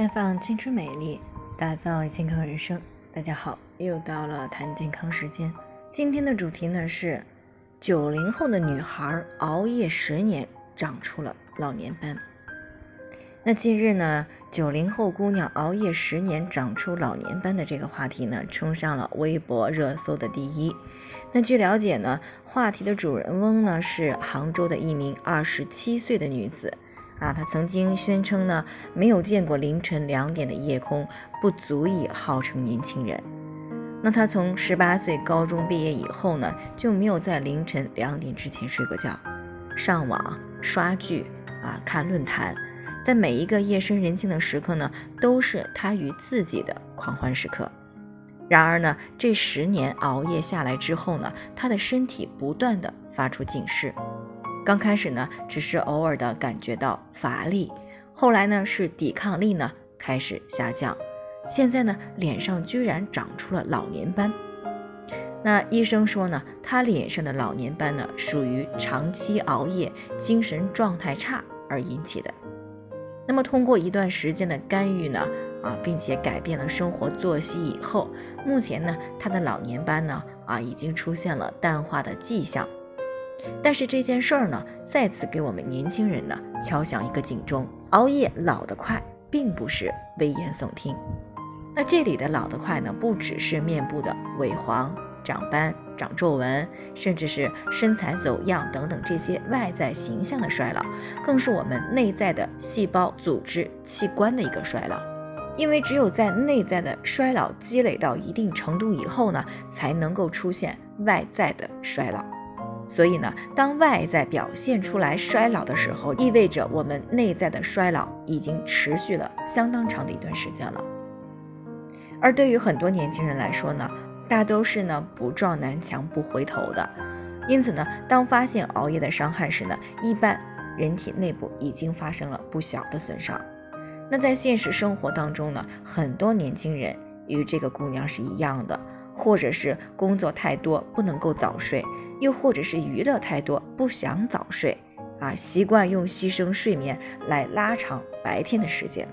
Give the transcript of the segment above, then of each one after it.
绽放青春美丽，打造健康人生。大家好，又到了谈健康时间。今天的主题呢是九零后的女孩熬夜十年长出了老年斑。那近日呢，九零后姑娘熬夜十年长出老年斑的这个话题呢，冲上了微博热搜的第一。那据了解呢，话题的主人翁呢是杭州的一名二十七岁的女子。啊，他曾经宣称呢，没有见过凌晨两点的夜空，不足以号称年轻人。那他从十八岁高中毕业以后呢，就没有在凌晨两点之前睡过觉，上网刷剧啊，看论坛。在每一个夜深人静的时刻呢，都是他与自己的狂欢时刻。然而呢，这十年熬夜下来之后呢，他的身体不断的发出警示。刚开始呢，只是偶尔的感觉到乏力，后来呢，是抵抗力呢开始下降，现在呢，脸上居然长出了老年斑。那医生说呢，他脸上的老年斑呢，属于长期熬夜、精神状态差而引起的。那么通过一段时间的干预呢，啊，并且改变了生活作息以后，目前呢，他的老年斑呢，啊，已经出现了淡化的迹象。但是这件事儿呢，再次给我们年轻人呢敲响一个警钟：熬夜老得快，并不是危言耸听。那这里的老得快呢，不只是面部的萎黄、长斑、长皱纹，甚至是身材走样等等这些外在形象的衰老，更是我们内在的细胞、组织、器官的一个衰老。因为只有在内在的衰老积累到一定程度以后呢，才能够出现外在的衰老。所以呢，当外在表现出来衰老的时候，意味着我们内在的衰老已经持续了相当长的一段时间了。而对于很多年轻人来说呢，大都是呢不撞南墙不回头的，因此呢，当发现熬夜的伤害时呢，一般人体内部已经发生了不小的损伤。那在现实生活当中呢，很多年轻人与这个姑娘是一样的，或者是工作太多不能够早睡，又或者是娱乐太多不想早睡，啊，习惯用牺牲睡眠来拉长白天的时间。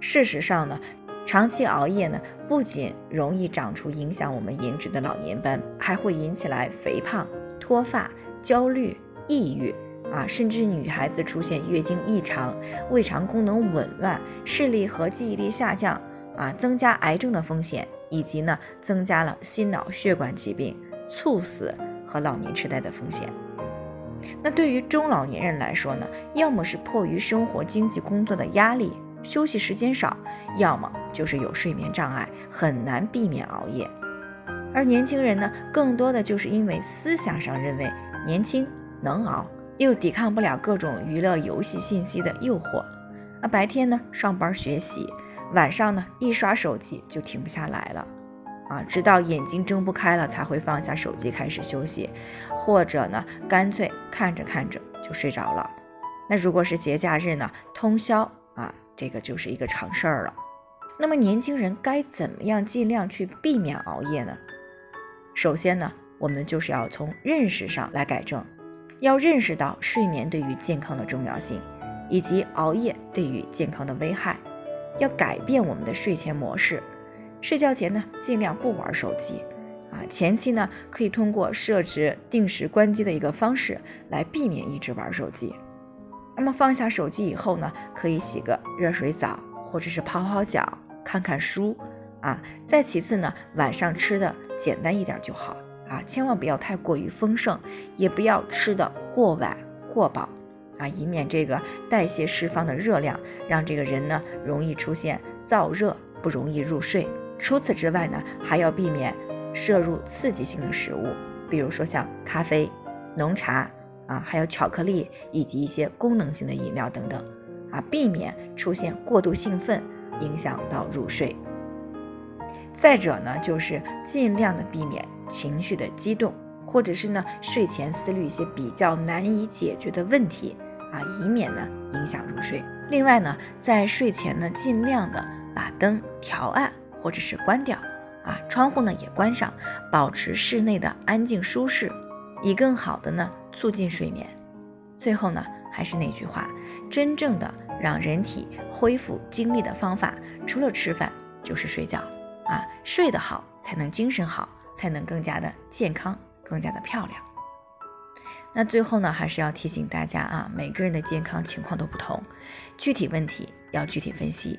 事实上呢。长期熬夜呢，不仅容易长出影响我们颜值的老年斑，还会引起来肥胖、脱发、焦虑、抑郁啊，甚至女孩子出现月经异常、胃肠功能紊乱、视力和记忆力下降啊，增加癌症的风险，以及呢，增加了心脑血管疾病、猝死和老年痴呆的风险。那对于中老年人来说呢，要么是迫于生活、经济、工作的压力。休息时间少，要么就是有睡眠障碍，很难避免熬夜。而年轻人呢，更多的就是因为思想上认为年轻能熬，又抵抗不了各种娱乐游戏信息的诱惑。那，白天呢上班学习，晚上呢一刷手机就停不下来了，啊，直到眼睛睁不开了才会放下手机开始休息，或者呢干脆看着看着就睡着了。那如果是节假日呢，通宵啊。这个就是一个常事儿了。那么年轻人该怎么样尽量去避免熬夜呢？首先呢，我们就是要从认识上来改正，要认识到睡眠对于健康的重要性，以及熬夜对于健康的危害，要改变我们的睡前模式。睡觉前呢，尽量不玩手机，啊，前期呢可以通过设置定时关机的一个方式来避免一直玩手机。那么放下手机以后呢，可以洗个热水澡，或者是泡泡脚，看看书啊。再其次呢，晚上吃的简单一点就好啊，千万不要太过于丰盛，也不要吃的过晚过饱啊，以免这个代谢释放的热量让这个人呢容易出现燥热，不容易入睡。除此之外呢，还要避免摄入刺激性的食物，比如说像咖啡、浓茶。啊，还有巧克力以及一些功能性的饮料等等，啊，避免出现过度兴奋，影响到入睡。再者呢，就是尽量的避免情绪的激动，或者是呢睡前思虑一些比较难以解决的问题，啊，以免呢影响入睡。另外呢，在睡前呢，尽量的把灯调暗或者是关掉，啊，窗户呢也关上，保持室内的安静舒适。以更好的呢促进睡眠。最后呢，还是那句话，真正的让人体恢复精力的方法，除了吃饭就是睡觉啊，睡得好才能精神好，才能更加的健康，更加的漂亮。那最后呢，还是要提醒大家啊，每个人的健康情况都不同，具体问题要具体分析。